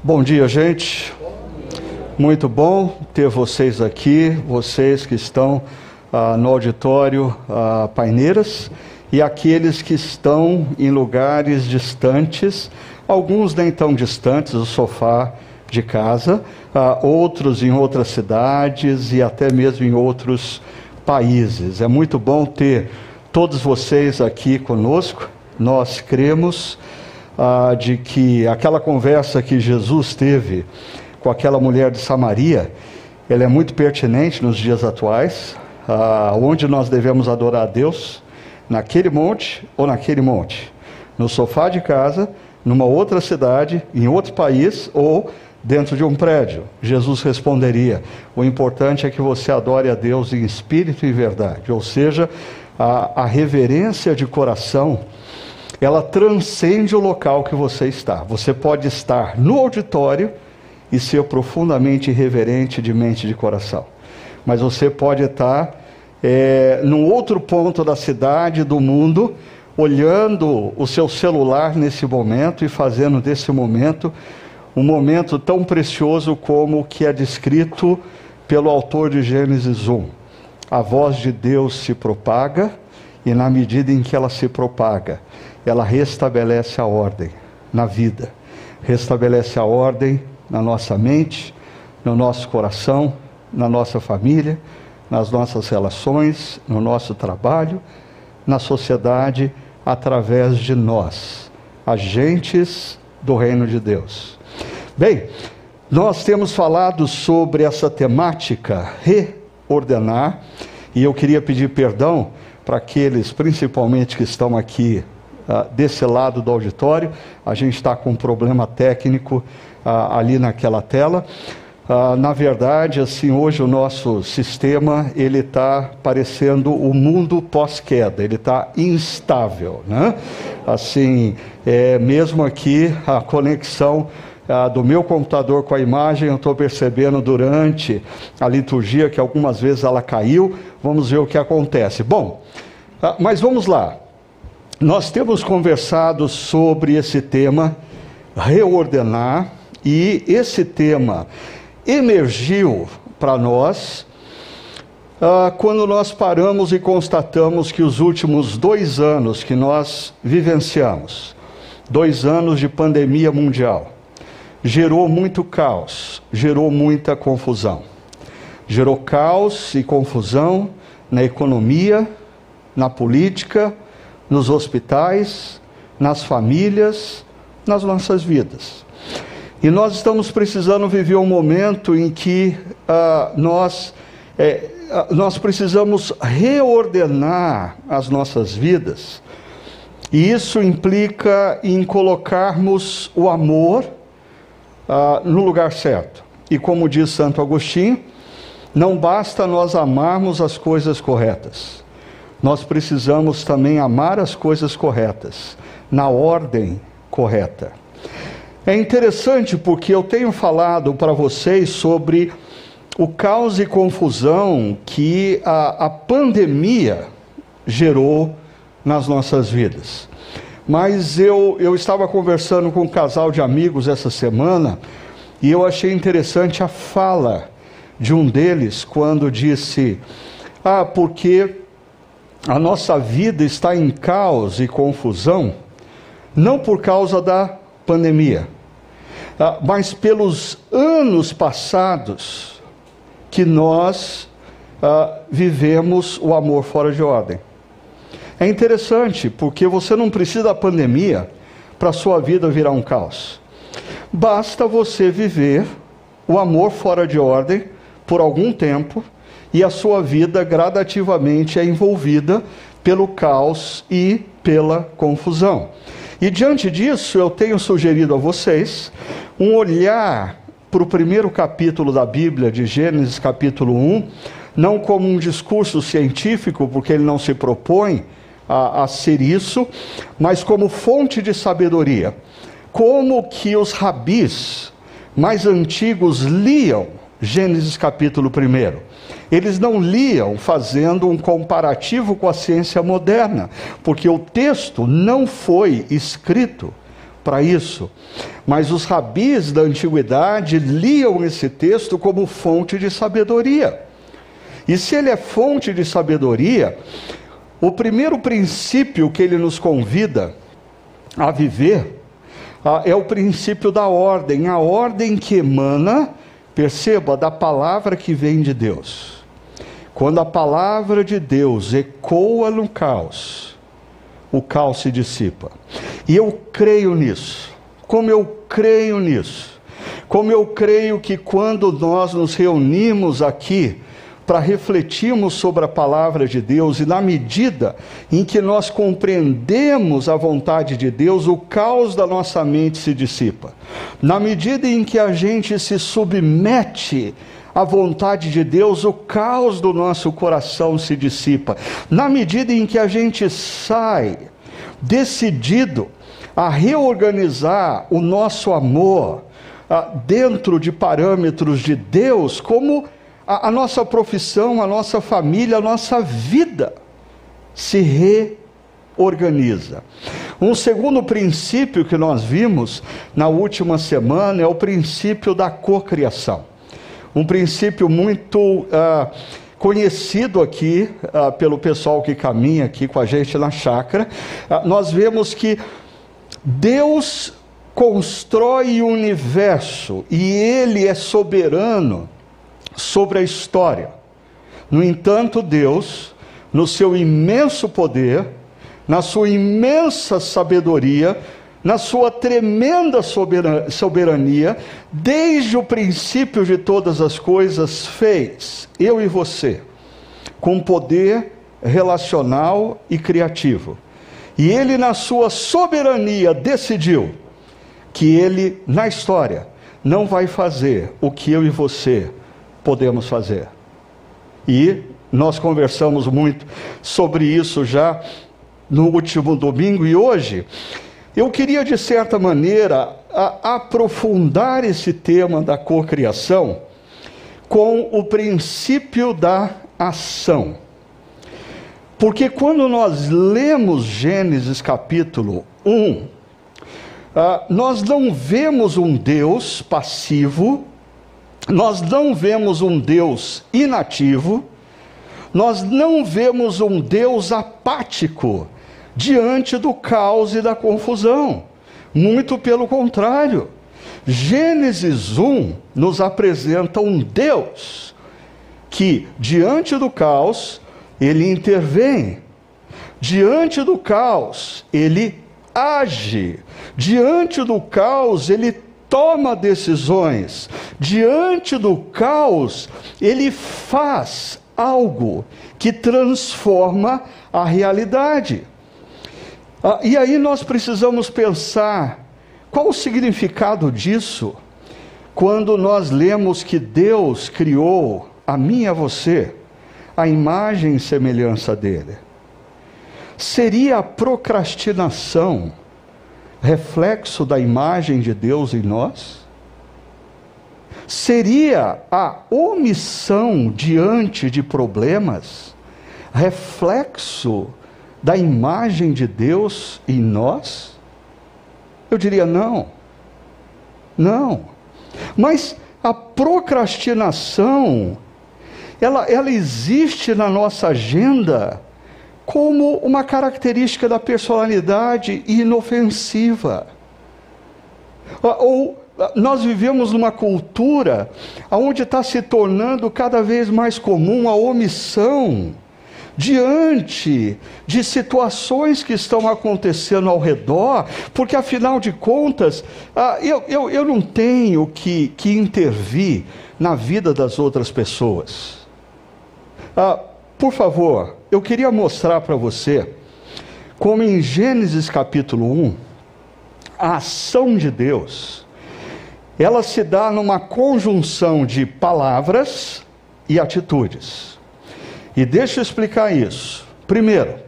Bom dia, gente. Muito bom ter vocês aqui, vocês que estão ah, no auditório ah, Paineiras e aqueles que estão em lugares distantes, alguns nem tão distantes do sofá de casa, ah, outros em outras cidades e até mesmo em outros países. É muito bom ter todos vocês aqui conosco. Nós cremos ah, de que aquela conversa que Jesus teve com aquela mulher de Samaria, ela é muito pertinente nos dias atuais, ah, onde nós devemos adorar a Deus, naquele monte ou naquele monte, no sofá de casa, numa outra cidade, em outro país ou dentro de um prédio. Jesus responderia: o importante é que você adore a Deus em espírito e verdade, ou seja, a, a reverência de coração ela transcende o local que você está. Você pode estar no auditório e ser profundamente irreverente de mente e de coração. Mas você pode estar é, num outro ponto da cidade, do mundo, olhando o seu celular nesse momento e fazendo desse momento um momento tão precioso como o que é descrito pelo autor de Gênesis 1. A voz de Deus se propaga e, na medida em que ela se propaga, ela restabelece a ordem na vida, restabelece a ordem na nossa mente, no nosso coração, na nossa família, nas nossas relações, no nosso trabalho, na sociedade, através de nós, agentes do reino de Deus. Bem, nós temos falado sobre essa temática reordenar, e eu queria pedir perdão para aqueles, principalmente que estão aqui uh, desse lado do auditório. A gente está com um problema técnico uh, ali naquela tela. Uh, na verdade, assim, hoje o nosso sistema ele está parecendo o mundo pós-queda, ele está instável, né? Assim, é, mesmo aqui a conexão ah, do meu computador com a imagem, eu estou percebendo durante a liturgia que algumas vezes ela caiu. Vamos ver o que acontece. Bom, ah, mas vamos lá. Nós temos conversado sobre esse tema, reordenar, e esse tema emergiu para nós ah, quando nós paramos e constatamos que os últimos dois anos que nós vivenciamos, dois anos de pandemia mundial, gerou muito caos, gerou muita confusão. Gerou caos e confusão na economia, na política, nos hospitais, nas famílias, nas nossas vidas. E nós estamos precisando viver um momento em que uh, nós, é, nós precisamos reordenar as nossas vidas, e isso implica em colocarmos o amor uh, no lugar certo. E como diz Santo Agostinho, não basta nós amarmos as coisas corretas, nós precisamos também amar as coisas corretas, na ordem correta. É interessante porque eu tenho falado para vocês sobre o caos e confusão que a, a pandemia gerou nas nossas vidas. Mas eu, eu estava conversando com um casal de amigos essa semana e eu achei interessante a fala de um deles quando disse: Ah, porque a nossa vida está em caos e confusão, não por causa da pandemia, ah, mas pelos anos passados que nós ah, vivemos o amor fora de ordem. É interessante, porque você não precisa da pandemia para sua vida virar um caos. Basta você viver o amor fora de ordem por algum tempo e a sua vida gradativamente é envolvida pelo caos e pela confusão. E diante disso, eu tenho sugerido a vocês um olhar para o primeiro capítulo da Bíblia, de Gênesis, capítulo 1, não como um discurso científico, porque ele não se propõe a, a ser isso, mas como fonte de sabedoria. Como que os rabis mais antigos liam Gênesis capítulo 1. Eles não liam fazendo um comparativo com a ciência moderna, porque o texto não foi escrito para isso. Mas os rabis da antiguidade liam esse texto como fonte de sabedoria. E se ele é fonte de sabedoria, o primeiro princípio que ele nos convida a viver ah, é o princípio da ordem, a ordem que emana, perceba, da palavra que vem de Deus. Quando a palavra de Deus ecoa no caos, o caos se dissipa. E eu creio nisso. Como eu creio nisso. Como eu creio que quando nós nos reunimos aqui para refletirmos sobre a palavra de Deus e na medida em que nós compreendemos a vontade de Deus, o caos da nossa mente se dissipa. Na medida em que a gente se submete à vontade de Deus, o caos do nosso coração se dissipa. Na medida em que a gente sai decidido a reorganizar o nosso amor ah, dentro de parâmetros de Deus, como a, a nossa profissão, a nossa família, a nossa vida se reorganiza. Um segundo princípio que nós vimos na última semana é o princípio da cocriação. Um princípio muito uh, conhecido aqui uh, pelo pessoal que caminha aqui com a gente na chácara. Uh, nós vemos que Deus constrói o universo e Ele é soberano sobre a história. No entanto, Deus, no seu imenso poder, na sua imensa sabedoria, na sua tremenda soberania, desde o princípio de todas as coisas, fez eu e você com poder relacional e criativo. E ele, na sua soberania, decidiu que ele, na história, não vai fazer o que eu e você podemos fazer. E nós conversamos muito sobre isso já no último domingo e hoje eu queria, de certa maneira, aprofundar esse tema da cocriação com o princípio da ação. Porque quando nós lemos Gênesis capítulo 1, ah, nós não vemos um Deus passivo nós não vemos um Deus inativo, nós não vemos um Deus apático diante do caos e da confusão. Muito pelo contrário. Gênesis 1 nos apresenta um Deus que, diante do caos, ele intervém. Diante do caos, ele age. Diante do caos, ele toma decisões. Diante do caos, ele faz algo que transforma a realidade. Ah, e aí nós precisamos pensar qual o significado disso quando nós lemos que Deus criou a mim e a você a imagem e semelhança dele. Seria a procrastinação reflexo da imagem de Deus em nós? Seria a omissão diante de problemas reflexo da imagem de Deus em nós? Eu diria não. Não. Mas a procrastinação, ela, ela existe na nossa agenda como uma característica da personalidade inofensiva. Ou nós vivemos numa cultura onde está se tornando cada vez mais comum a omissão diante de situações que estão acontecendo ao redor, porque afinal de contas, ah, eu, eu, eu não tenho que, que intervir na vida das outras pessoas. Ah, por favor, eu queria mostrar para você como em Gênesis capítulo 1, a ação de Deus, ela se dá numa conjunção de palavras e atitudes. E deixa eu explicar isso. Primeiro,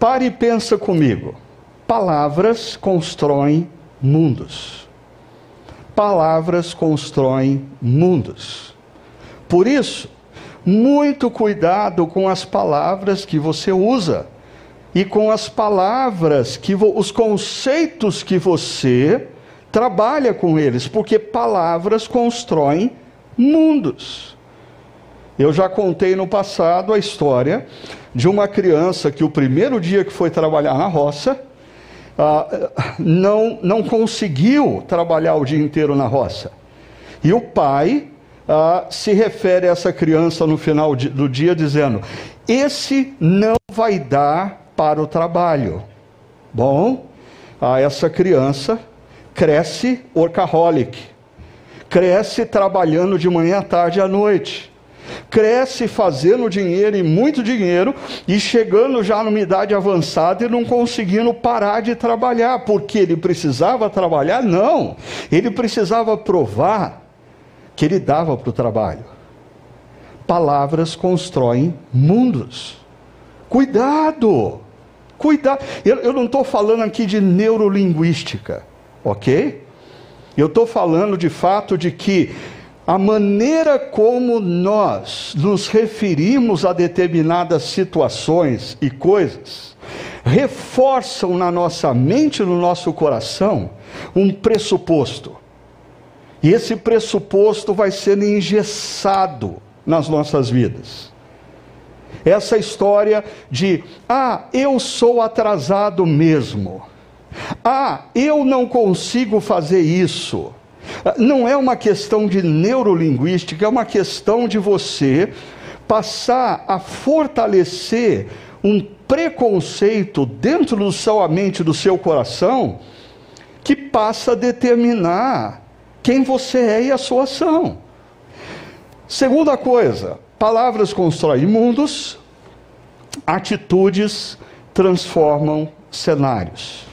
pare e pensa comigo. Palavras constroem mundos. Palavras constroem mundos. Por isso, muito cuidado com as palavras que você usa e com as palavras que os conceitos que você trabalha com eles, porque palavras constroem mundos. Eu já contei no passado a história de uma criança que o primeiro dia que foi trabalhar na roça, ah, não, não conseguiu trabalhar o dia inteiro na roça. E o pai ah, se refere a essa criança no final do dia dizendo: Esse não vai dar para o trabalho. Bom, ah, essa criança cresce workaholic, cresce trabalhando de manhã à tarde à noite cresce fazendo dinheiro e muito dinheiro e chegando já numa idade avançada e não conseguindo parar de trabalhar, porque ele precisava trabalhar? Não, ele precisava provar que ele dava para o trabalho. Palavras constroem mundos. Cuidado! Cuidado! Eu, eu não estou falando aqui de neurolinguística, ok? Eu estou falando de fato de que a maneira como nós nos referimos a determinadas situações e coisas reforçam na nossa mente, no nosso coração, um pressuposto. E esse pressuposto vai sendo engessado nas nossas vidas. Essa história de, ah, eu sou atrasado mesmo. Ah, eu não consigo fazer isso. Não é uma questão de neurolinguística, é uma questão de você passar a fortalecer um preconceito dentro da sua mente, do seu coração, que passa a determinar quem você é e a sua ação. Segunda coisa, palavras constroem mundos, atitudes transformam cenários.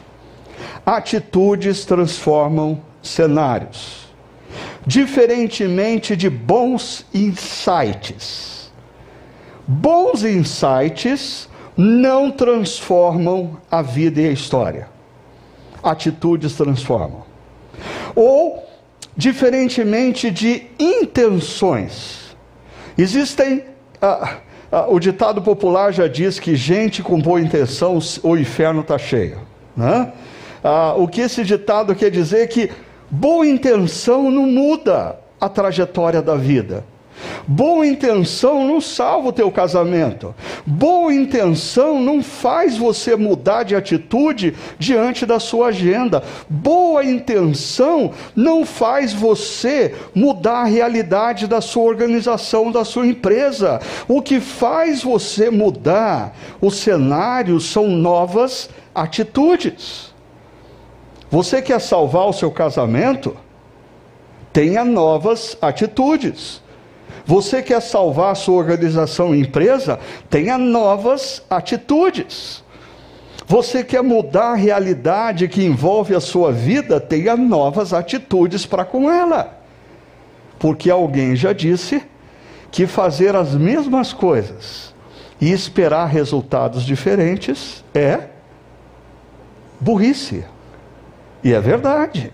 Atitudes transformam cenários. Diferentemente de bons insights. Bons insights não transformam a vida e a história. Atitudes transformam. Ou, diferentemente de intenções. Existem. Ah, ah, o ditado popular já diz que gente com boa intenção, o inferno está cheio. Né? Ah, o que esse ditado quer dizer é que Boa intenção não muda a trajetória da vida. Boa intenção não salva o teu casamento. Boa intenção não faz você mudar de atitude diante da sua agenda. Boa intenção não faz você mudar a realidade da sua organização, da sua empresa. O que faz você mudar o cenário são novas atitudes. Você quer salvar o seu casamento? Tenha novas atitudes. Você quer salvar a sua organização e empresa? Tenha novas atitudes. Você quer mudar a realidade que envolve a sua vida? Tenha novas atitudes para com ela. Porque alguém já disse que fazer as mesmas coisas e esperar resultados diferentes é burrice. E é verdade.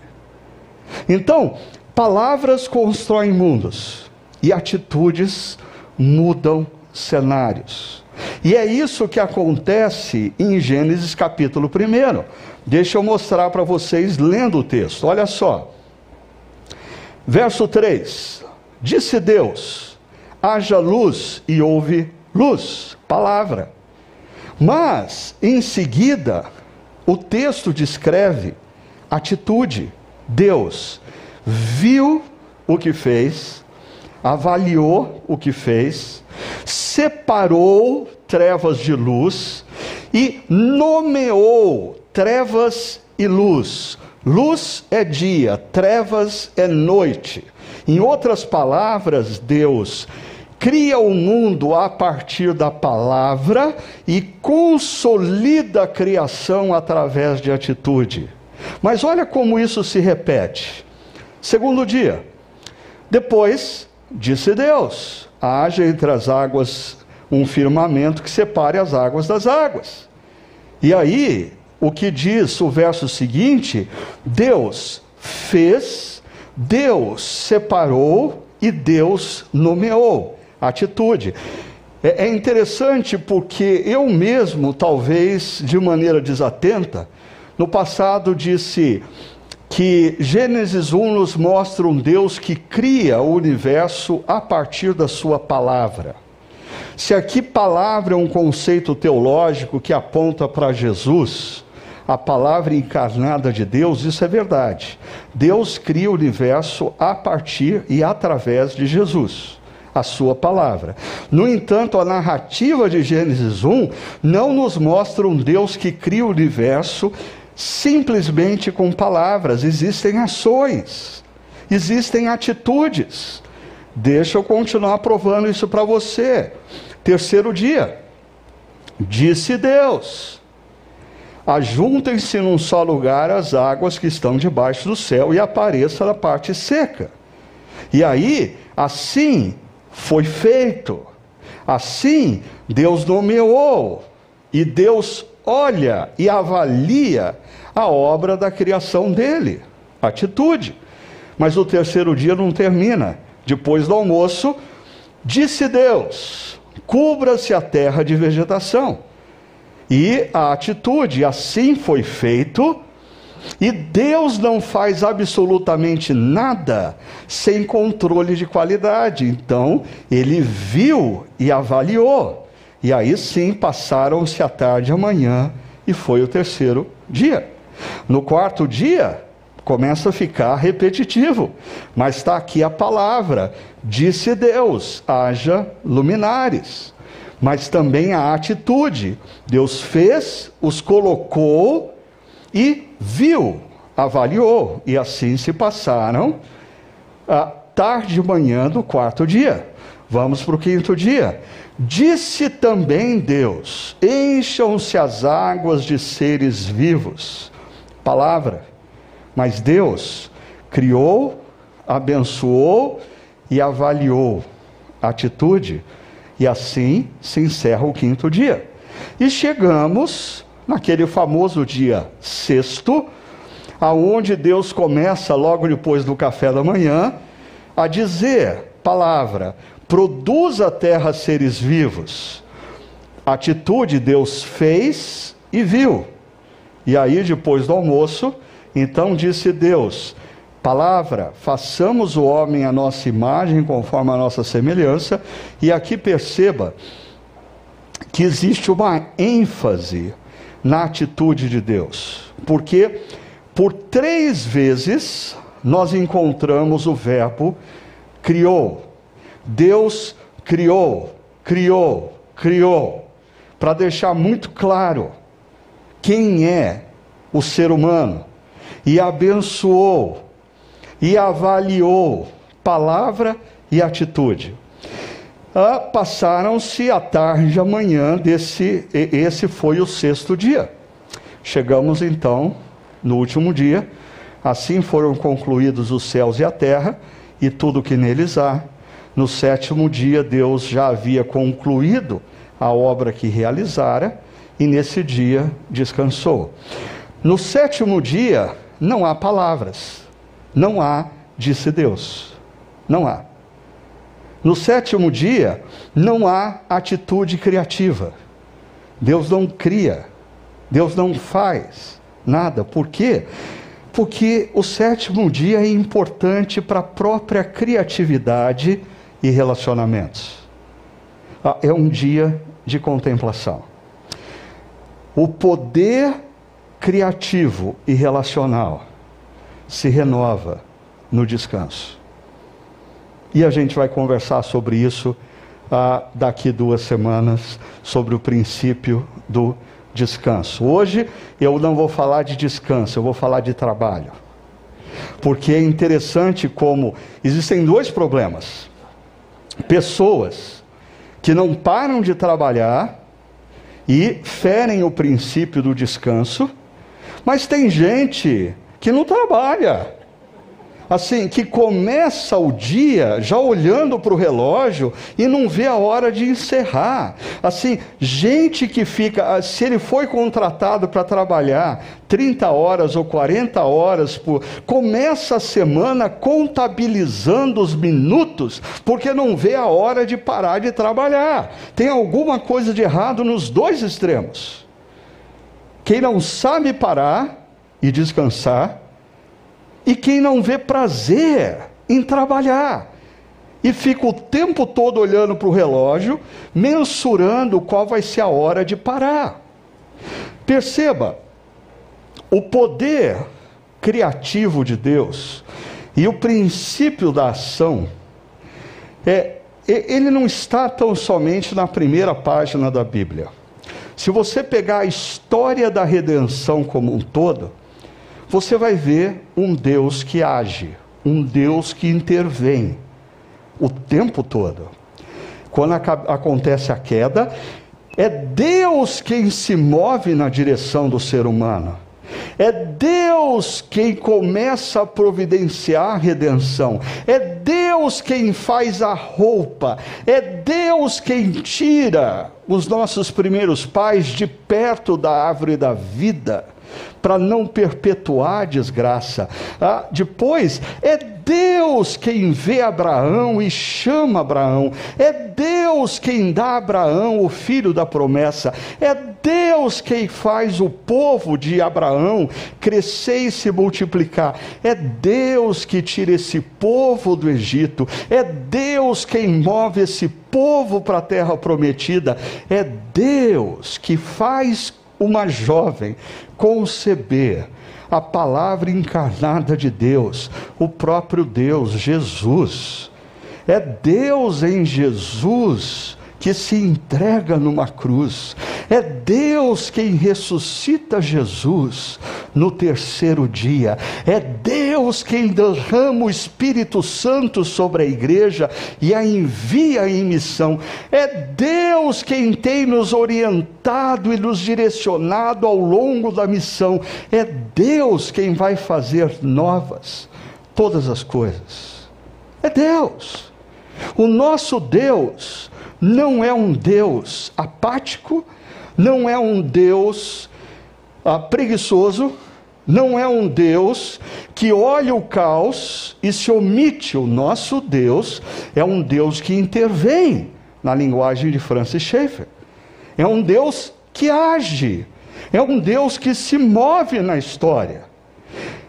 Então, palavras constroem mundos e atitudes mudam cenários. E é isso que acontece em Gênesis capítulo 1. Deixa eu mostrar para vocês lendo o texto. Olha só. Verso 3: Disse Deus: haja luz e houve luz. Palavra. Mas, em seguida, o texto descreve atitude. Deus viu o que fez, avaliou o que fez, separou trevas de luz e nomeou trevas e luz. Luz é dia, trevas é noite. Em outras palavras, Deus cria o mundo a partir da palavra e consolida a criação através de atitude. Mas olha como isso se repete. Segundo dia. Depois, disse Deus: haja entre as águas um firmamento que separe as águas das águas. E aí, o que diz o verso seguinte? Deus fez, Deus separou e Deus nomeou. Atitude. É, é interessante porque eu mesmo, talvez de maneira desatenta, no passado disse que Gênesis 1 nos mostra um Deus que cria o universo a partir da sua palavra. Se aqui palavra é um conceito teológico que aponta para Jesus, a palavra encarnada de Deus, isso é verdade. Deus cria o universo a partir e através de Jesus, a sua palavra. No entanto, a narrativa de Gênesis 1 não nos mostra um Deus que cria o universo simplesmente com palavras, existem ações, existem atitudes. Deixa eu continuar provando isso para você. Terceiro dia, disse Deus: Ajuntem-se num só lugar as águas que estão debaixo do céu e apareça na parte seca. E aí, assim foi feito. Assim, Deus nomeou. E Deus olha e avalia a obra da criação dele. Atitude. Mas o terceiro dia não termina. Depois do almoço, disse Deus: cubra-se a terra de vegetação e a atitude, assim foi feito, e Deus não faz absolutamente nada sem controle de qualidade. Então, ele viu e avaliou. E aí sim passaram-se a tarde e a manhã, e foi o terceiro dia. No quarto dia, começa a ficar repetitivo, mas está aqui a palavra: disse Deus, haja luminares mas também a atitude. Deus fez, os colocou e viu, avaliou, e assim se passaram a tarde e manhã do quarto dia. Vamos para o quinto dia. Disse também Deus: Encham-se as águas de seres vivos. Palavra. Mas Deus criou, abençoou e avaliou. Atitude e assim se encerra o quinto dia. E chegamos naquele famoso dia sexto, aonde Deus começa logo depois do café da manhã a dizer palavra: produz a terra seres vivos. Atitude Deus fez e viu. E aí depois do almoço, então disse Deus: palavra, façamos o homem a nossa imagem, conforme a nossa semelhança, e aqui perceba que existe uma ênfase na atitude de Deus, porque por três vezes nós encontramos o verbo criou. Deus criou, criou, criou, para deixar muito claro quem é o ser humano, e abençoou e avaliou palavra e atitude. Ah, Passaram-se a tarde e a manhã desse, esse foi o sexto dia. Chegamos então no último dia, assim foram concluídos os céus e a terra e tudo que neles há. No sétimo dia, Deus já havia concluído a obra que realizara e nesse dia descansou. No sétimo dia, não há palavras não há, disse Deus. Não há. No sétimo dia, não há atitude criativa. Deus não cria. Deus não faz nada. Por quê? Porque o sétimo dia é importante para a própria criatividade e relacionamentos. Ah, é um dia de contemplação. O poder criativo e relacional se renova no descanso. E a gente vai conversar sobre isso ah, daqui duas semanas, sobre o princípio do descanso. Hoje eu não vou falar de descanso, eu vou falar de trabalho. Porque é interessante como existem dois problemas. Pessoas que não param de trabalhar e ferem o princípio do descanso, mas tem gente que não trabalha. Assim, que começa o dia já olhando para o relógio e não vê a hora de encerrar. Assim, gente que fica, ah, se ele foi contratado para trabalhar 30 horas ou 40 horas por, começa a semana contabilizando os minutos, porque não vê a hora de parar de trabalhar. Tem alguma coisa de errado nos dois extremos. Quem não sabe parar e descansar, e quem não vê prazer em trabalhar e fica o tempo todo olhando para o relógio, mensurando qual vai ser a hora de parar. Perceba, o poder criativo de Deus e o princípio da ação, é, ele não está tão somente na primeira página da Bíblia. Se você pegar a história da redenção como um todo, você vai ver um Deus que age, um Deus que intervém o tempo todo. Quando acontece a queda, é Deus quem se move na direção do ser humano. É Deus quem começa a providenciar a redenção. É Deus quem faz a roupa. É Deus quem tira os nossos primeiros pais de perto da árvore da vida para não perpetuar a desgraça. Ah, depois, é Deus quem vê Abraão e chama Abraão. É Deus quem dá a Abraão o filho da promessa. É Deus quem faz o povo de Abraão crescer e se multiplicar. É Deus que tira esse povo do Egito. É Deus quem move esse povo para a terra prometida. É Deus que faz uma jovem conceber a palavra encarnada de Deus, o próprio Deus, Jesus. É Deus em Jesus que se entrega numa cruz. É Deus quem ressuscita Jesus no terceiro dia. É Deus quem derrama o Espírito Santo sobre a igreja e a envia em missão. É Deus quem tem nos orientado e nos direcionado ao longo da missão. É Deus quem vai fazer novas todas as coisas. É Deus. O nosso Deus não é um Deus apático, não é um Deus ah, preguiçoso, não é um Deus que olha o caos e se omite. O nosso Deus é um Deus que intervém, na linguagem de Francis Schaeffer. É um Deus que age, é um Deus que se move na história.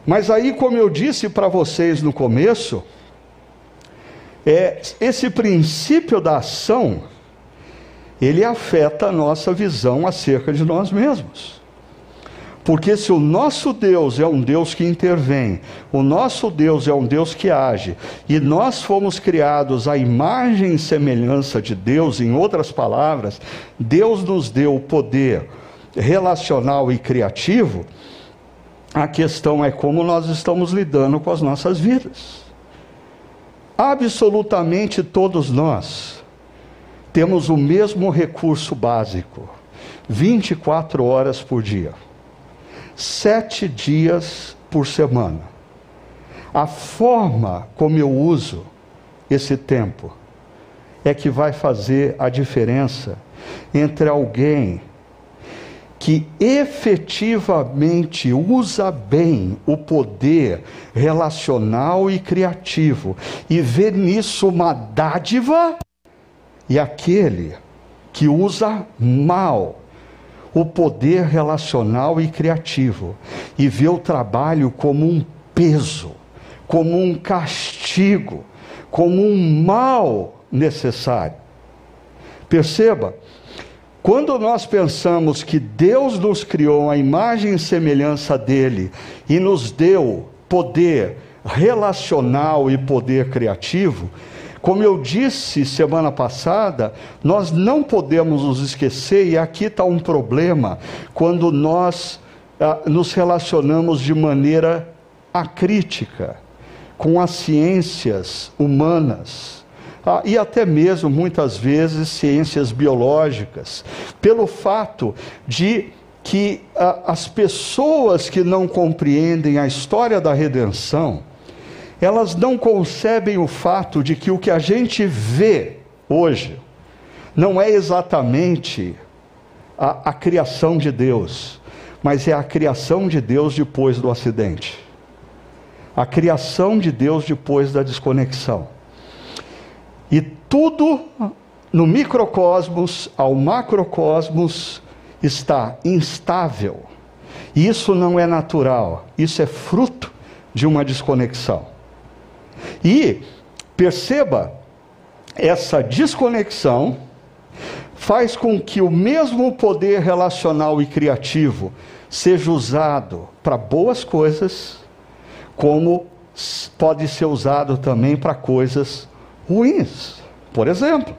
Mas aí, como eu disse para vocês no começo, é, esse princípio da ação, ele afeta a nossa visão acerca de nós mesmos. Porque se o nosso Deus é um Deus que intervém, o nosso Deus é um Deus que age, e nós fomos criados à imagem e semelhança de Deus, em outras palavras, Deus nos deu o poder relacional e criativo, a questão é como nós estamos lidando com as nossas vidas. Absolutamente todos nós temos o mesmo recurso básico, 24 horas por dia, sete dias por semana. A forma como eu uso esse tempo é que vai fazer a diferença entre alguém que efetivamente usa bem o poder relacional e criativo e vê nisso uma dádiva, e aquele que usa mal o poder relacional e criativo e vê o trabalho como um peso, como um castigo, como um mal necessário. Perceba, quando nós pensamos que Deus nos criou a imagem e semelhança dele e nos deu poder relacional e poder criativo, como eu disse semana passada, nós não podemos nos esquecer, e aqui está um problema, quando nós ah, nos relacionamos de maneira acrítica com as ciências humanas ah, e até mesmo muitas vezes ciências biológicas, pelo fato de que ah, as pessoas que não compreendem a história da redenção, elas não concebem o fato de que o que a gente vê hoje não é exatamente a, a criação de Deus, mas é a criação de Deus depois do acidente. A criação de Deus depois da desconexão. E tudo no microcosmos ao macrocosmos está instável. Isso não é natural, isso é fruto de uma desconexão. E perceba, essa desconexão faz com que o mesmo poder relacional e criativo seja usado para boas coisas, como pode ser usado também para coisas ruins. Por exemplo,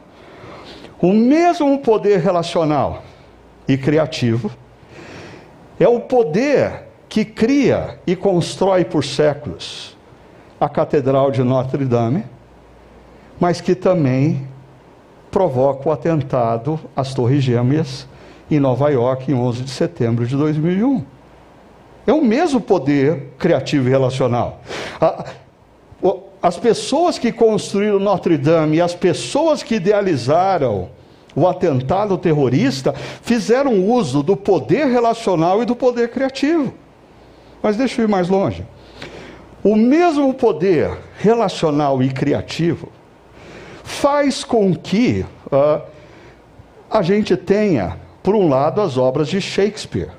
o mesmo poder relacional e criativo é o poder que cria e constrói por séculos a Catedral de Notre Dame, mas que também provoca o atentado às Torres Gêmeas em Nova York em 11 de setembro de 2001. É o mesmo poder criativo e relacional. As pessoas que construíram Notre Dame e as pessoas que idealizaram o atentado terrorista fizeram uso do poder relacional e do poder criativo. Mas deixa eu ir mais longe. O mesmo poder relacional e criativo faz com que uh, a gente tenha, por um lado, as obras de Shakespeare,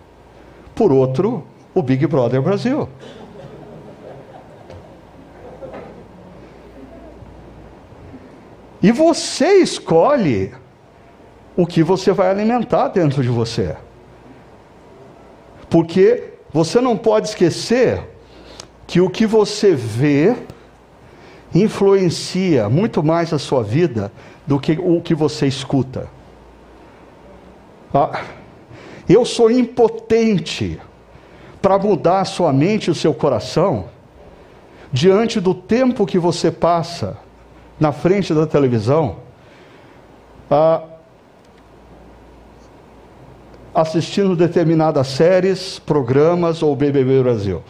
por outro, o Big Brother Brasil. E você escolhe o que você vai alimentar dentro de você. Porque você não pode esquecer que o que você vê influencia muito mais a sua vida do que o que você escuta. Ah, eu sou impotente para mudar a sua mente e o seu coração diante do tempo que você passa na frente da televisão, assistindo determinadas séries, programas ou BBB Brasil.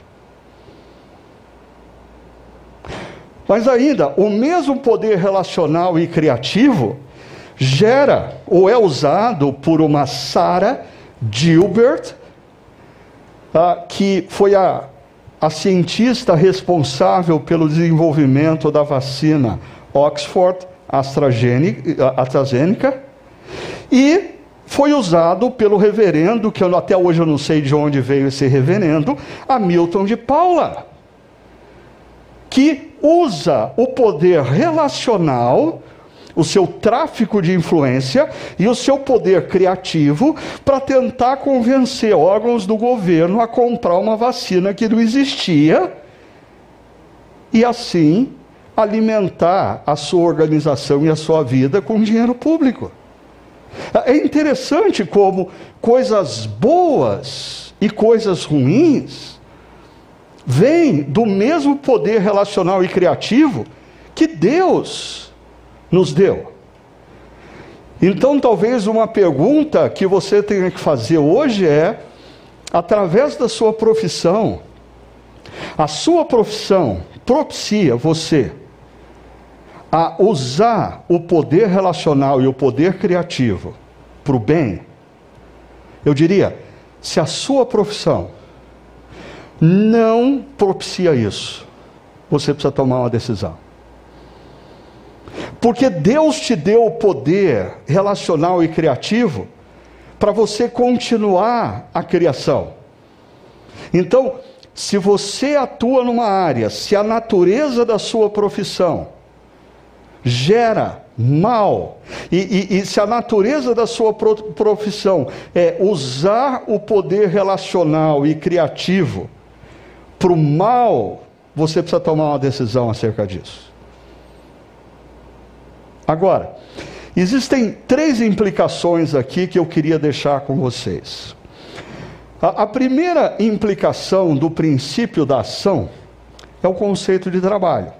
Mas ainda, o mesmo poder relacional e criativo gera ou é usado por uma Sarah Gilbert, que foi a, a cientista responsável pelo desenvolvimento da vacina Oxford AstraZeneca, e foi usado pelo reverendo, que eu, até hoje eu não sei de onde veio esse reverendo, Hamilton de Paula, que usa o poder relacional, o seu tráfico de influência e o seu poder criativo para tentar convencer órgãos do governo a comprar uma vacina que não existia e assim alimentar a sua organização e a sua vida com dinheiro público. É interessante como coisas boas e coisas ruins vem do mesmo poder relacional e criativo que Deus nos deu. Então, talvez uma pergunta que você tenha que fazer hoje é: através da sua profissão, a sua profissão propicia você a usar o poder relacional e o poder criativo para o bem? Eu diria, se a sua profissão não propicia isso, você precisa tomar uma decisão. Porque Deus te deu o poder relacional e criativo para você continuar a criação. Então, se você atua numa área, se a natureza da sua profissão gera mal, e, e, e se a natureza da sua profissão é usar o poder relacional e criativo para o mal, você precisa tomar uma decisão acerca disso. Agora, existem três implicações aqui que eu queria deixar com vocês. A, a primeira implicação do princípio da ação é o conceito de trabalho.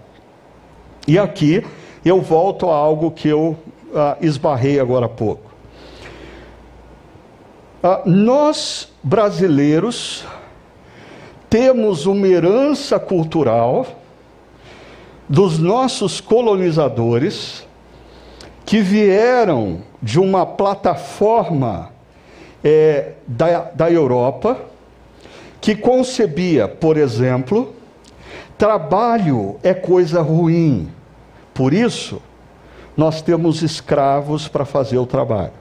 E aqui eu volto a algo que eu uh, esbarrei agora há pouco. Uh, nós, brasileiros, temos uma herança cultural dos nossos colonizadores que vieram de uma plataforma é, da, da Europa que concebia, por exemplo, trabalho é coisa ruim, por isso nós temos escravos para fazer o trabalho.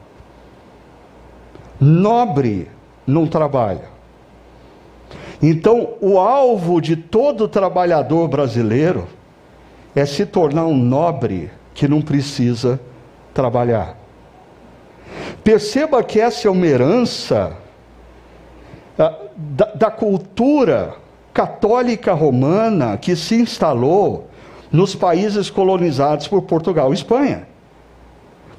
Nobre não trabalha. Então, o alvo de todo trabalhador brasileiro é se tornar um nobre que não precisa trabalhar. Perceba que essa é uma herança ah, da, da cultura católica romana que se instalou nos países colonizados por Portugal e Espanha.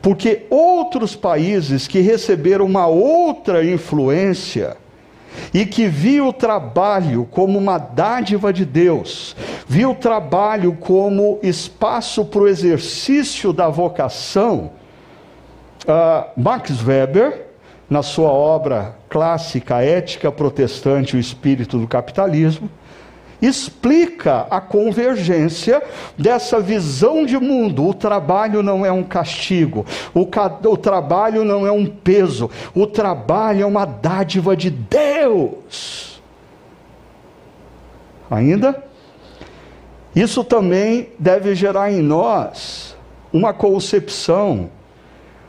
Porque outros países que receberam uma outra influência e que viu o trabalho como uma dádiva de Deus, viu o trabalho como espaço para o exercício da vocação, uh, Max Weber, na sua obra clássica Ética Protestante e o Espírito do Capitalismo, explica a convergência dessa visão de mundo. O trabalho não é um castigo, o, ca... o trabalho não é um peso, o trabalho é uma dádiva de Deus. Ainda? Isso também deve gerar em nós uma concepção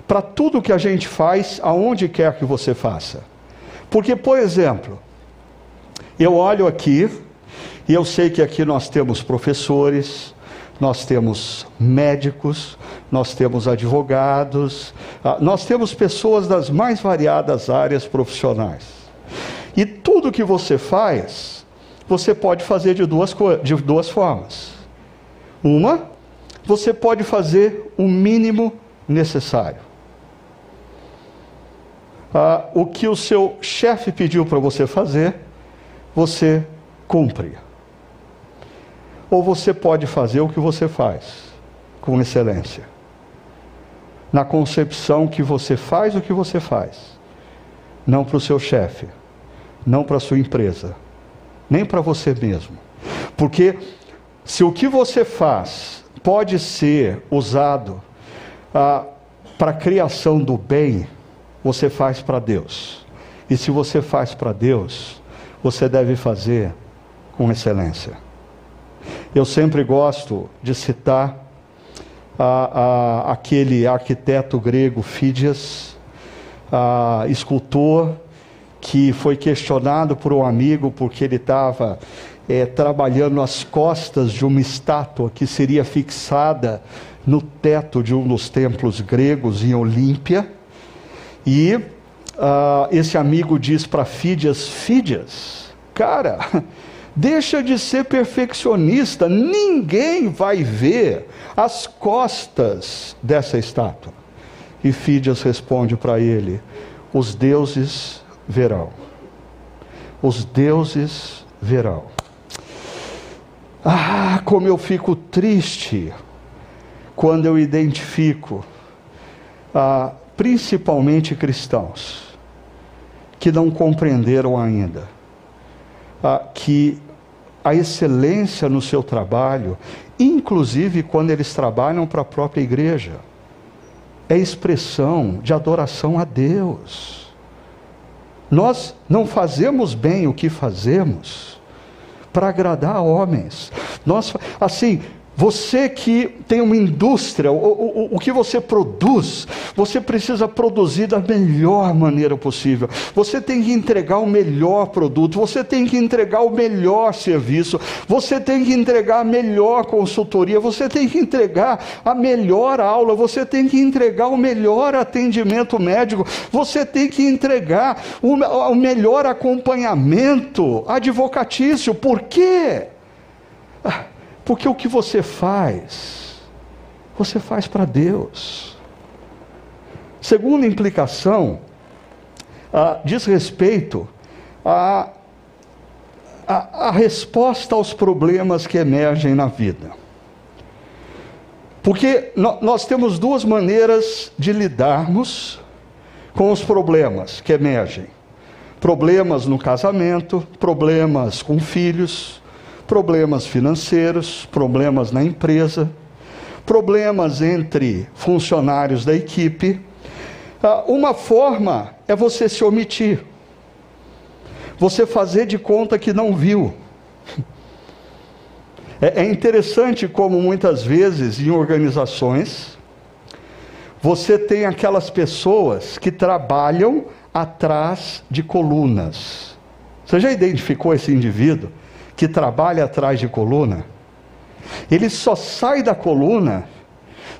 para tudo que a gente faz, aonde quer que você faça. Porque, por exemplo, eu olho aqui e eu sei que aqui nós temos professores, nós temos médicos, nós temos advogados, ah, nós temos pessoas das mais variadas áreas profissionais. E tudo que você faz, você pode fazer de duas, de duas formas. Uma, você pode fazer o mínimo necessário. Ah, o que o seu chefe pediu para você fazer, você cumpre ou você pode fazer o que você faz com excelência. Na concepção que você faz o que você faz, não para o seu chefe, não para a sua empresa, nem para você mesmo. Porque se o que você faz pode ser usado ah, para a criação do bem, você faz para Deus. E se você faz para Deus, você deve fazer com excelência. Eu sempre gosto de citar a, a, aquele arquiteto grego Fídias, a, escultor, que foi questionado por um amigo porque ele estava é, trabalhando as costas de uma estátua que seria fixada no teto de um dos templos gregos em Olímpia. E uh, esse amigo diz para Fídias: Fídias, cara, Deixa de ser perfeccionista, ninguém vai ver as costas dessa estátua. E Fídias responde para ele: os deuses verão. Os deuses verão. Ah, como eu fico triste quando eu identifico, ah, principalmente cristãos, que não compreenderam ainda ah, que a excelência no seu trabalho, inclusive quando eles trabalham para a própria igreja, é expressão de adoração a Deus. Nós não fazemos bem o que fazemos para agradar homens. Nós, assim, você que tem uma indústria, o, o, o, que você produz, você precisa produzir da melhor maneira possível. Você tem que entregar o melhor produto, você tem que entregar o melhor serviço, você tem que entregar a melhor consultoria, você tem que entregar a melhor aula, você tem que entregar o melhor atendimento médico, você tem que entregar o, o melhor acompanhamento advocatício. Por quê? Ah, porque o que você faz, você faz para Deus. Segunda implicação, ah, diz respeito à a, a, a resposta aos problemas que emergem na vida. Porque nós temos duas maneiras de lidarmos com os problemas que emergem: problemas no casamento, problemas com filhos, problemas financeiros, problemas na empresa, problemas entre funcionários da equipe. Ah, uma forma é você se omitir, você fazer de conta que não viu. É, é interessante como muitas vezes em organizações você tem aquelas pessoas que trabalham atrás de colunas. Você já identificou esse indivíduo que trabalha atrás de coluna? Ele só sai da coluna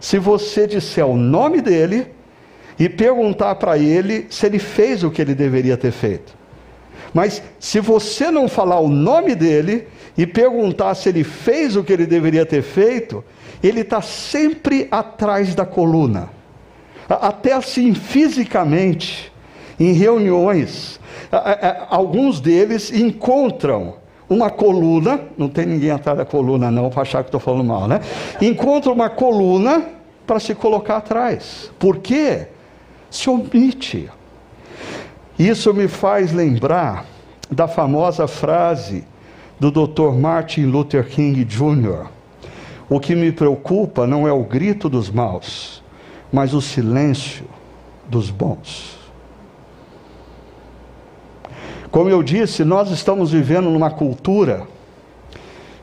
se você disser o nome dele e perguntar para ele se ele fez o que ele deveria ter feito. Mas se você não falar o nome dele e perguntar se ele fez o que ele deveria ter feito, ele está sempre atrás da coluna. Até assim, fisicamente, em reuniões, alguns deles encontram uma coluna, não tem ninguém atrás da coluna não, para achar que estou falando mal, né? Encontra uma coluna para se colocar atrás. Por quê? Se omite. Isso me faz lembrar da famosa frase do Dr. Martin Luther King Jr. O que me preocupa não é o grito dos maus, mas o silêncio dos bons. Como eu disse, nós estamos vivendo numa cultura,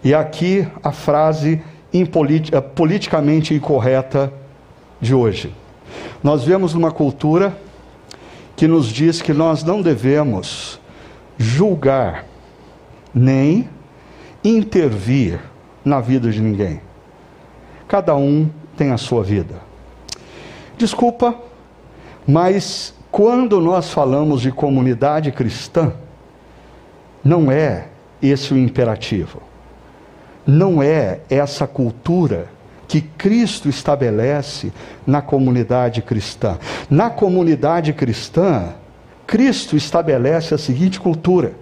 e aqui a frase eh, politicamente incorreta de hoje. Nós vemos uma cultura que nos diz que nós não devemos julgar nem intervir na vida de ninguém. Cada um tem a sua vida. Desculpa, mas quando nós falamos de comunidade cristã, não é esse o imperativo. Não é essa cultura que Cristo estabelece na comunidade cristã. Na comunidade cristã, Cristo estabelece a seguinte cultura: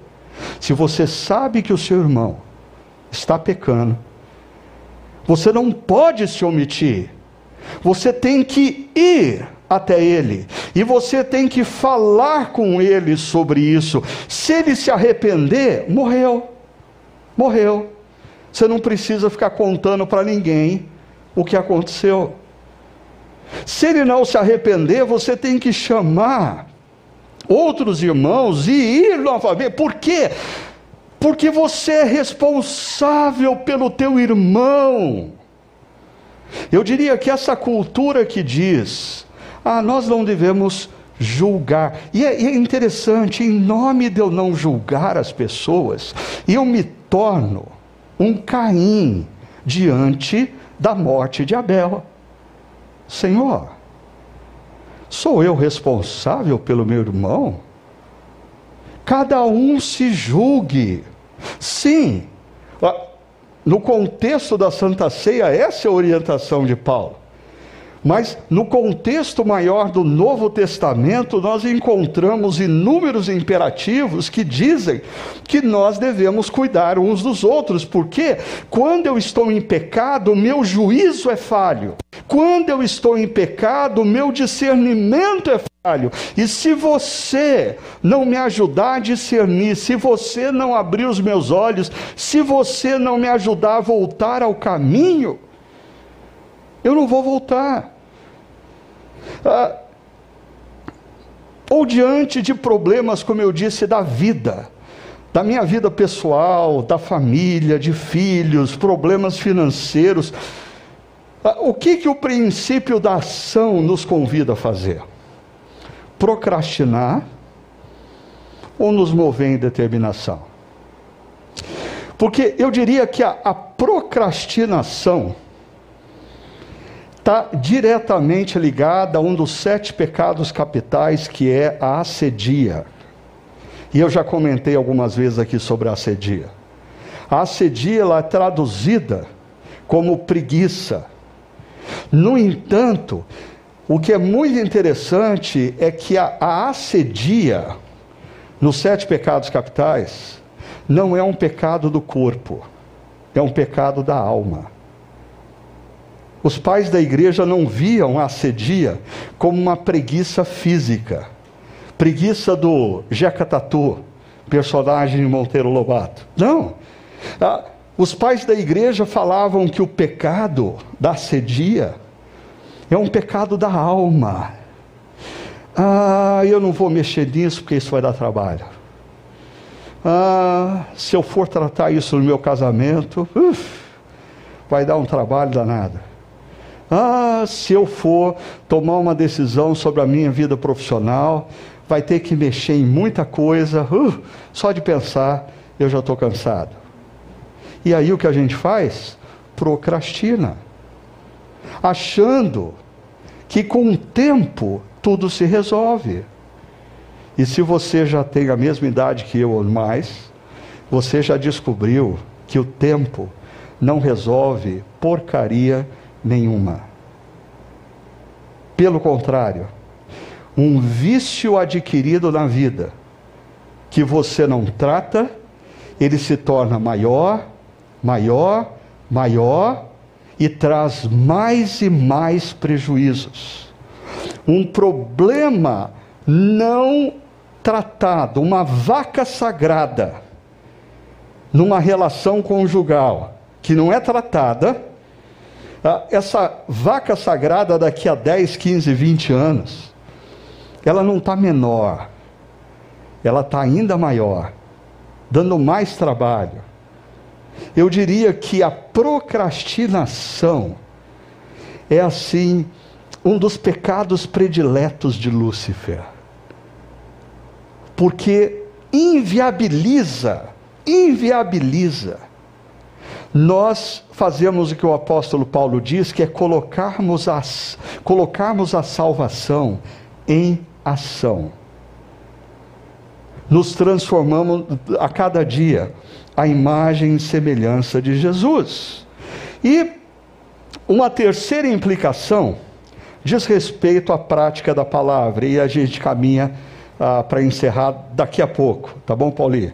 se você sabe que o seu irmão está pecando, você não pode se omitir, você tem que ir até ele e você tem que falar com ele sobre isso. Se ele se arrepender, morreu. Morreu. Você não precisa ficar contando para ninguém o que aconteceu. Se ele não se arrepender, você tem que chamar outros irmãos e ir novamente. Por quê? Porque você é responsável pelo teu irmão. Eu diria que essa cultura que diz, ah, nós não devemos julgar. E é, e é interessante, em nome de eu não julgar as pessoas, eu me torno um Caim diante da morte de Abel. Senhor, sou eu responsável pelo meu irmão? Cada um se julgue. Sim, no contexto da Santa Ceia, essa é a orientação de Paulo. Mas no contexto maior do Novo Testamento, nós encontramos inúmeros imperativos que dizem que nós devemos cuidar uns dos outros, porque quando eu estou em pecado, o meu juízo é falho. Quando eu estou em pecado, o meu discernimento é falho. E se você não me ajudar a discernir, se você não abrir os meus olhos, se você não me ajudar a voltar ao caminho, eu não vou voltar. Ah, ou diante de problemas, como eu disse, da vida, da minha vida pessoal, da família, de filhos, problemas financeiros. Ah, o que, que o princípio da ação nos convida a fazer? Procrastinar ou nos mover em determinação? Porque eu diria que a, a procrastinação está diretamente ligada a um dos sete pecados capitais, que é a assedia. E eu já comentei algumas vezes aqui sobre a assedia. A assedia ela é traduzida como preguiça. No entanto, o que é muito interessante é que a, a assedia, nos sete pecados capitais, não é um pecado do corpo, é um pecado da alma. Os pais da igreja não viam a assedia como uma preguiça física, preguiça do Jeca Tatu, personagem de Monteiro Lobato. Não. A, Os pais da igreja falavam que o pecado da sedia é um pecado da alma. Ah, eu não vou mexer nisso porque isso vai dar trabalho. Ah, se eu for tratar isso no meu casamento, uf, vai dar um trabalho danado. Ah, se eu for tomar uma decisão sobre a minha vida profissional, vai ter que mexer em muita coisa. Uh, só de pensar, eu já estou cansado. E aí o que a gente faz? Procrastina. Achando que com o tempo tudo se resolve. E se você já tem a mesma idade que eu ou mais, você já descobriu que o tempo não resolve porcaria nenhuma. Pelo contrário, um vício adquirido na vida que você não trata, ele se torna maior, maior, maior e traz mais e mais prejuízos. Um problema não tratado, uma vaca sagrada, numa relação conjugal que não é tratada, essa vaca sagrada daqui a 10, 15, 20 anos, ela não está menor, ela está ainda maior, dando mais trabalho. Eu diria que a procrastinação é assim um dos pecados prediletos de Lúcifer. Porque inviabiliza, inviabiliza. Nós fazemos o que o apóstolo Paulo diz, que é colocarmos, as, colocarmos a salvação em ação. Nos transformamos a cada dia a imagem e semelhança de Jesus. E uma terceira implicação diz respeito à prática da palavra, e a gente caminha ah, para encerrar daqui a pouco, tá bom, Paulinho?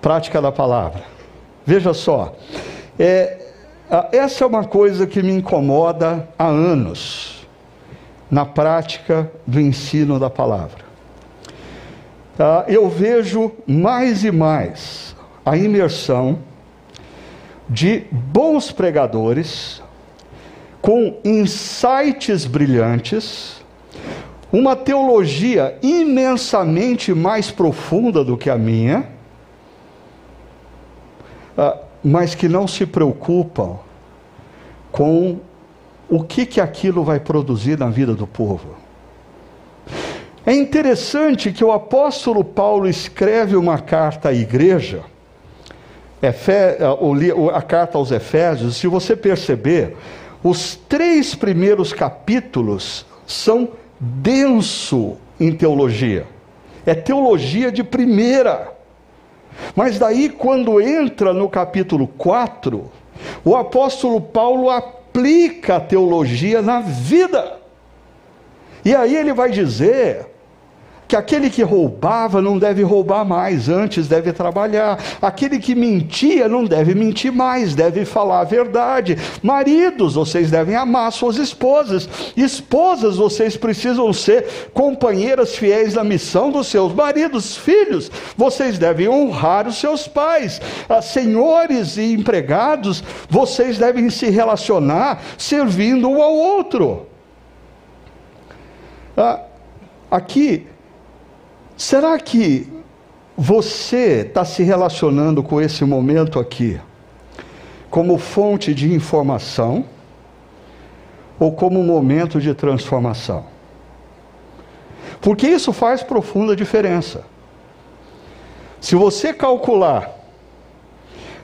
Prática da palavra. Veja só, é, essa é uma coisa que me incomoda há anos na prática do ensino da palavra. Ah, eu vejo mais e mais a imersão de bons pregadores com insights brilhantes, uma teologia imensamente mais profunda do que a minha, ah, mas que não se preocupam com o que, que aquilo vai produzir na vida do povo. É interessante que o apóstolo Paulo escreve uma carta à igreja, a carta aos Efésios, se você perceber, os três primeiros capítulos são denso em teologia. É teologia de primeira. Mas daí, quando entra no capítulo 4, o apóstolo Paulo aplica a teologia na vida. E aí ele vai dizer que aquele que roubava não deve roubar mais, antes deve trabalhar. Aquele que mentia não deve mentir mais, deve falar a verdade. Maridos, vocês devem amar suas esposas. Esposas, vocês precisam ser companheiras fiéis na missão dos seus maridos. Filhos, vocês devem honrar os seus pais. Ah, senhores e empregados, vocês devem se relacionar servindo um ao outro. Ah, aqui Será que você está se relacionando com esse momento aqui como fonte de informação ou como momento de transformação? Porque isso faz profunda diferença. Se você calcular,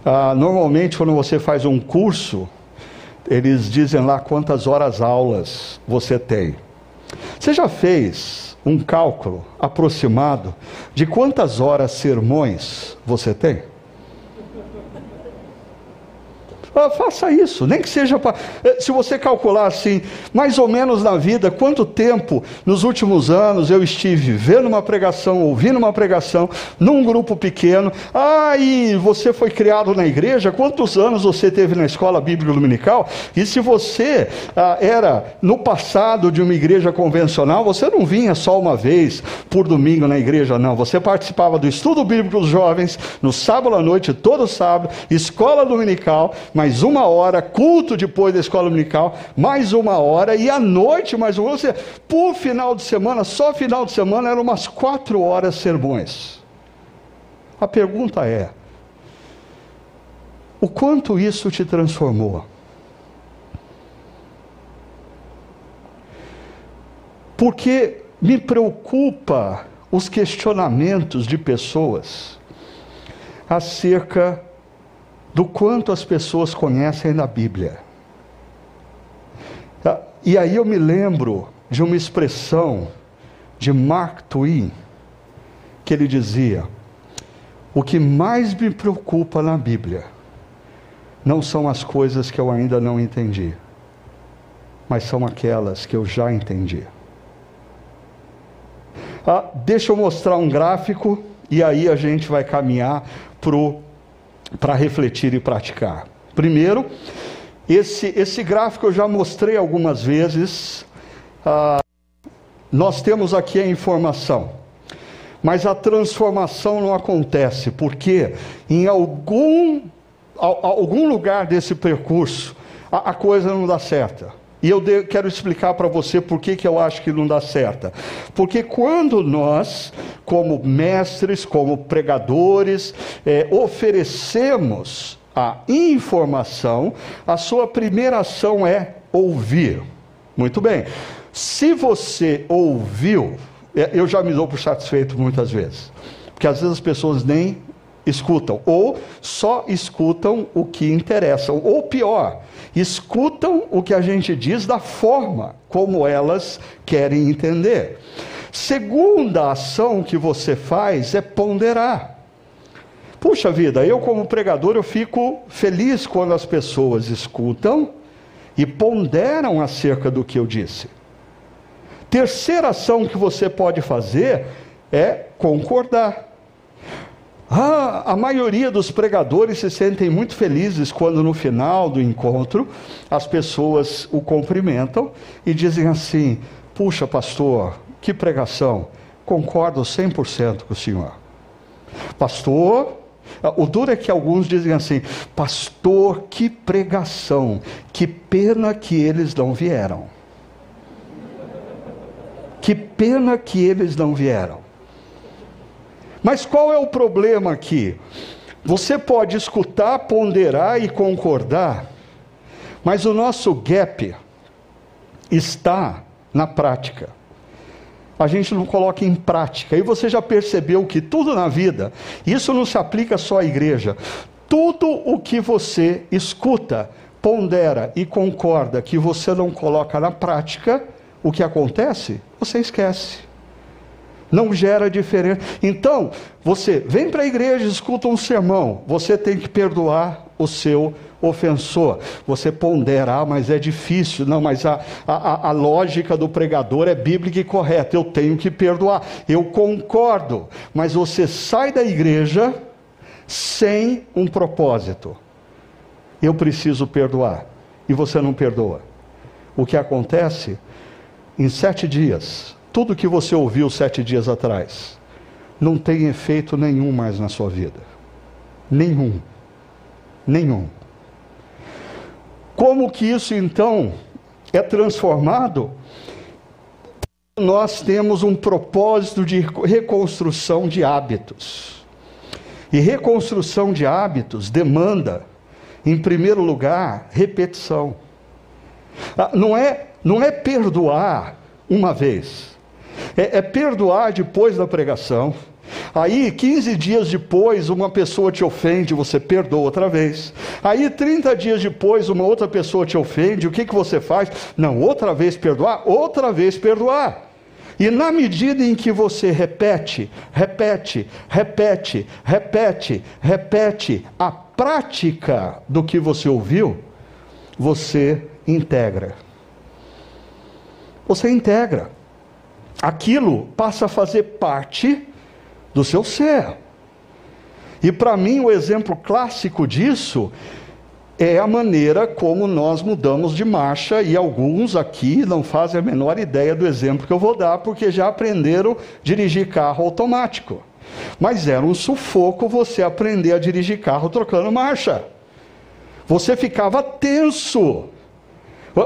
ah, normalmente quando você faz um curso, eles dizem lá quantas horas aulas você tem. Você já fez um cálculo aproximado de quantas horas sermões você tem? Ah, faça isso, nem que seja para. Eh, se você calcular assim, mais ou menos na vida, quanto tempo nos últimos anos eu estive vendo uma pregação, ouvindo uma pregação, num grupo pequeno. Ah, e você foi criado na igreja, quantos anos você teve na escola bíblica dominical? E se você ah, era no passado de uma igreja convencional, você não vinha só uma vez por domingo na igreja, não. Você participava do estudo bíblico dos jovens, no sábado à noite, todo sábado, escola dominical, mais uma hora, culto depois da escola dominical, mais uma hora, e à noite mais uma hora. Ou seja, por final de semana, só final de semana, eram umas quatro horas sermões. A pergunta é: o quanto isso te transformou? Porque me preocupa os questionamentos de pessoas acerca do quanto as pessoas conhecem da Bíblia. Ah, e aí eu me lembro de uma expressão de Mark Twain, que ele dizia: O que mais me preocupa na Bíblia não são as coisas que eu ainda não entendi, mas são aquelas que eu já entendi. Ah, deixa eu mostrar um gráfico e aí a gente vai caminhar para para refletir e praticar. Primeiro, esse, esse gráfico eu já mostrei algumas vezes. Ah, nós temos aqui a informação, mas a transformação não acontece, porque em algum, algum lugar desse percurso a, a coisa não dá certa. E eu quero explicar para você por que, que eu acho que não dá certo. Porque quando nós, como mestres, como pregadores, é, oferecemos a informação, a sua primeira ação é ouvir. Muito bem. Se você ouviu, é, eu já me dou por satisfeito muitas vezes. Porque às vezes as pessoas nem escutam, ou só escutam o que interessa, ou pior, escutam o que a gente diz da forma como elas querem entender. Segunda ação que você faz é ponderar. Puxa vida, eu como pregador eu fico feliz quando as pessoas escutam e ponderam acerca do que eu disse. Terceira ação que você pode fazer é concordar. Ah, a maioria dos pregadores se sentem muito felizes quando no final do encontro as pessoas o cumprimentam e dizem assim: Puxa, pastor, que pregação, concordo 100% com o senhor. Pastor, o duro é que alguns dizem assim: Pastor, que pregação, que pena que eles não vieram. Que pena que eles não vieram. Mas qual é o problema aqui? Você pode escutar, ponderar e concordar, mas o nosso gap está na prática. A gente não coloca em prática. E você já percebeu que tudo na vida, isso não se aplica só à igreja. Tudo o que você escuta, pondera e concorda que você não coloca na prática, o que acontece? Você esquece não gera diferença. Então, você vem para a igreja, escuta um sermão, você tem que perdoar o seu ofensor. Você pondera, ah, mas é difícil. Não, mas a, a, a lógica do pregador é bíblica e correta. Eu tenho que perdoar. Eu concordo. Mas você sai da igreja sem um propósito. Eu preciso perdoar. E você não perdoa. O que acontece? Em sete dias, tudo que você ouviu sete dias atrás não tem efeito nenhum mais na sua vida. Nenhum. Nenhum. Como que isso então é transformado? Nós temos um propósito de reconstrução de hábitos. E reconstrução de hábitos demanda, em primeiro lugar, repetição. Ah, não é, não é perdoar uma vez é, é perdoar depois da pregação. Aí, 15 dias depois, uma pessoa te ofende, você perdoa outra vez. Aí, 30 dias depois, uma outra pessoa te ofende, o que, que você faz? Não, outra vez perdoar, outra vez perdoar. E na medida em que você repete, repete, repete, repete, repete a prática do que você ouviu, você integra. Você integra. Aquilo passa a fazer parte do seu ser. E para mim, o exemplo clássico disso é a maneira como nós mudamos de marcha, e alguns aqui não fazem a menor ideia do exemplo que eu vou dar, porque já aprenderam dirigir carro automático. Mas era um sufoco você aprender a dirigir carro trocando marcha. Você ficava tenso.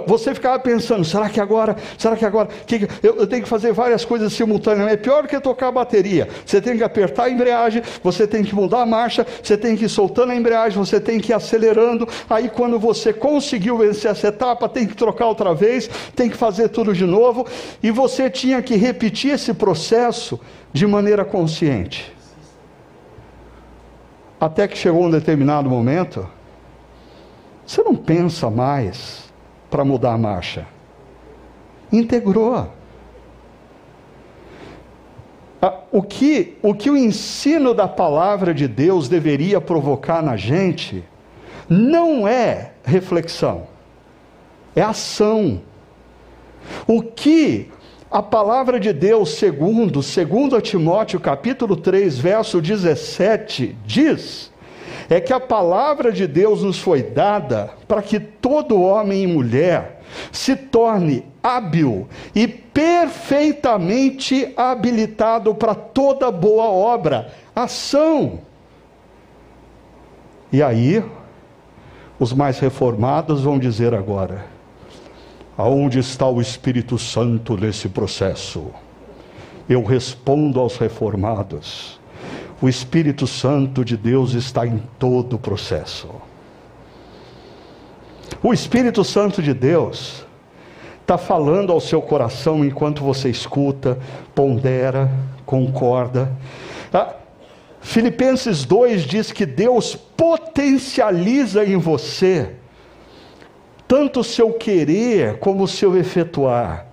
Você ficava pensando, será que agora, será que agora, que, eu, eu, tenho que fazer várias coisas simultaneamente, é pior que tocar a bateria. Você tem que apertar a embreagem, você tem que mudar a marcha, você tem que ir soltando a embreagem, você tem que ir acelerando. Aí quando você conseguiu vencer essa etapa, tem que trocar outra vez, tem que fazer tudo de novo. E você tinha que repetir esse processo de maneira consciente. Até que chegou um determinado momento, você não pensa mais para mudar a marcha. Integrou. O que, o que o ensino da palavra de Deus deveria provocar na gente não é reflexão, é ação. O que a palavra de Deus, segundo, segundo Timóteo capítulo 3, verso 17, diz, é que a palavra de Deus nos foi dada para que todo homem e mulher se torne hábil e perfeitamente habilitado para toda boa obra, ação. E aí, os mais reformados vão dizer agora: aonde está o Espírito Santo nesse processo? Eu respondo aos reformados o Espírito Santo de Deus está em todo o processo. O Espírito Santo de Deus está falando ao seu coração enquanto você escuta, pondera, concorda. Ah, Filipenses 2 diz que Deus potencializa em você tanto o seu querer como o seu efetuar.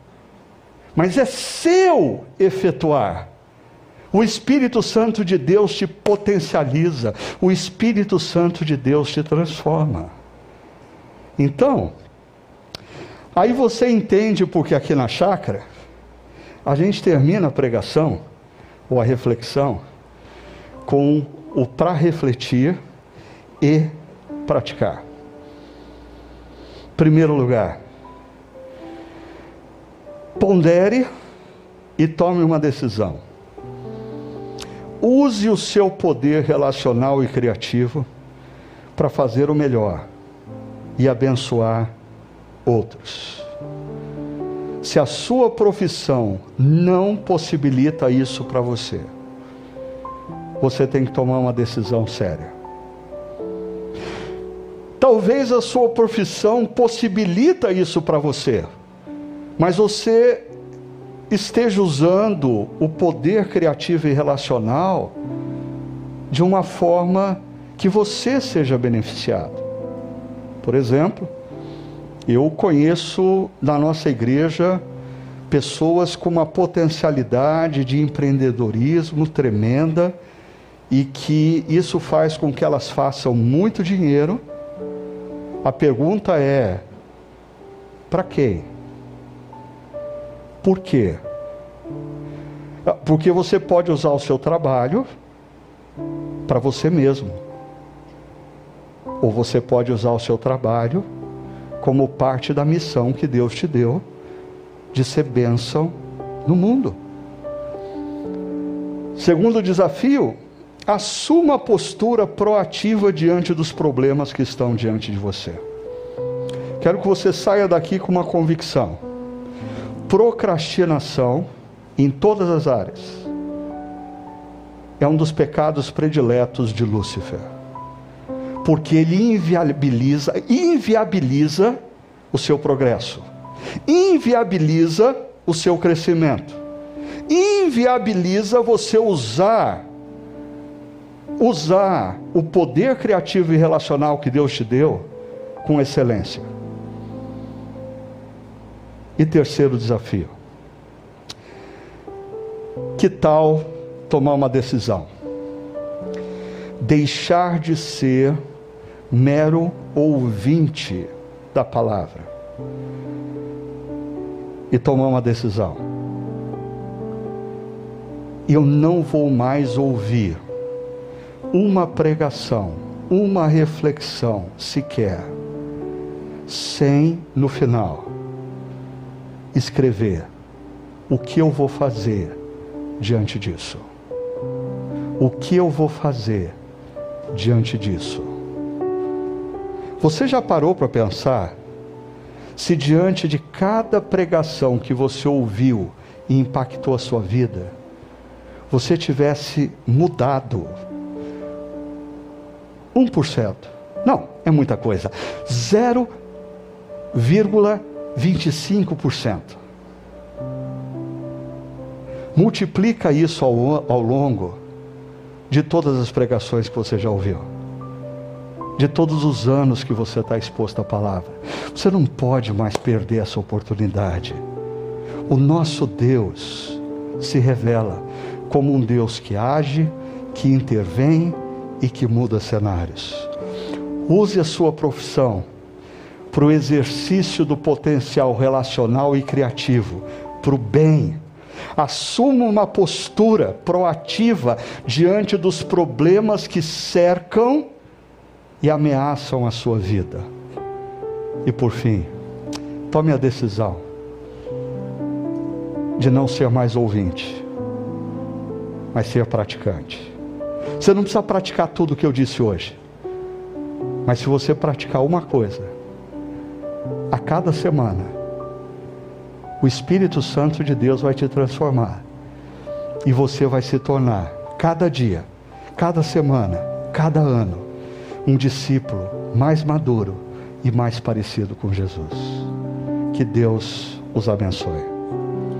Mas é seu efetuar. O Espírito Santo de Deus te potencializa, o Espírito Santo de Deus te transforma. Então, aí você entende porque aqui na chácara, a gente termina a pregação ou a reflexão com o para refletir e praticar. Primeiro lugar, pondere e tome uma decisão. Use o seu poder relacional e criativo para fazer o melhor e abençoar outros. Se a sua profissão não possibilita isso para você, você tem que tomar uma decisão séria. Talvez a sua profissão possibilita isso para você, mas você esteja usando o poder criativo e relacional de uma forma que você seja beneficiado. Por exemplo, eu conheço na nossa igreja pessoas com uma potencialidade de empreendedorismo tremenda e que isso faz com que elas façam muito dinheiro. A pergunta é: para quem? Por quê? Porque você pode usar o seu trabalho para você mesmo. Ou você pode usar o seu trabalho como parte da missão que Deus te deu de ser bênção no mundo. Segundo desafio, assuma a postura proativa diante dos problemas que estão diante de você. Quero que você saia daqui com uma convicção procrastinação em todas as áreas é um dos pecados prediletos de Lúcifer. Porque ele inviabiliza, inviabiliza o seu progresso. Inviabiliza o seu crescimento. Inviabiliza você usar usar o poder criativo e relacional que Deus te deu com excelência. E terceiro desafio: Que tal tomar uma decisão? Deixar de ser mero ouvinte da palavra e tomar uma decisão. Eu não vou mais ouvir uma pregação, uma reflexão sequer, sem no final escrever o que eu vou fazer diante disso. O que eu vou fazer diante disso? Você já parou para pensar se diante de cada pregação que você ouviu e impactou a sua vida, você tivesse mudado 1%? Não, é muita coisa. 0,25%. Multiplica isso ao, ao longo de todas as pregações que você já ouviu, de todos os anos que você está exposto à palavra. Você não pode mais perder essa oportunidade. O nosso Deus se revela como um Deus que age, que intervém e que muda cenários. Use a sua profissão para o exercício do potencial relacional e criativo, para o bem Assuma uma postura proativa diante dos problemas que cercam e ameaçam a sua vida. E por fim, tome a decisão de não ser mais ouvinte, mas ser praticante. Você não precisa praticar tudo o que eu disse hoje, mas se você praticar uma coisa, a cada semana, o Espírito Santo de Deus vai te transformar. E você vai se tornar, cada dia, cada semana, cada ano, um discípulo mais maduro e mais parecido com Jesus. Que Deus os abençoe.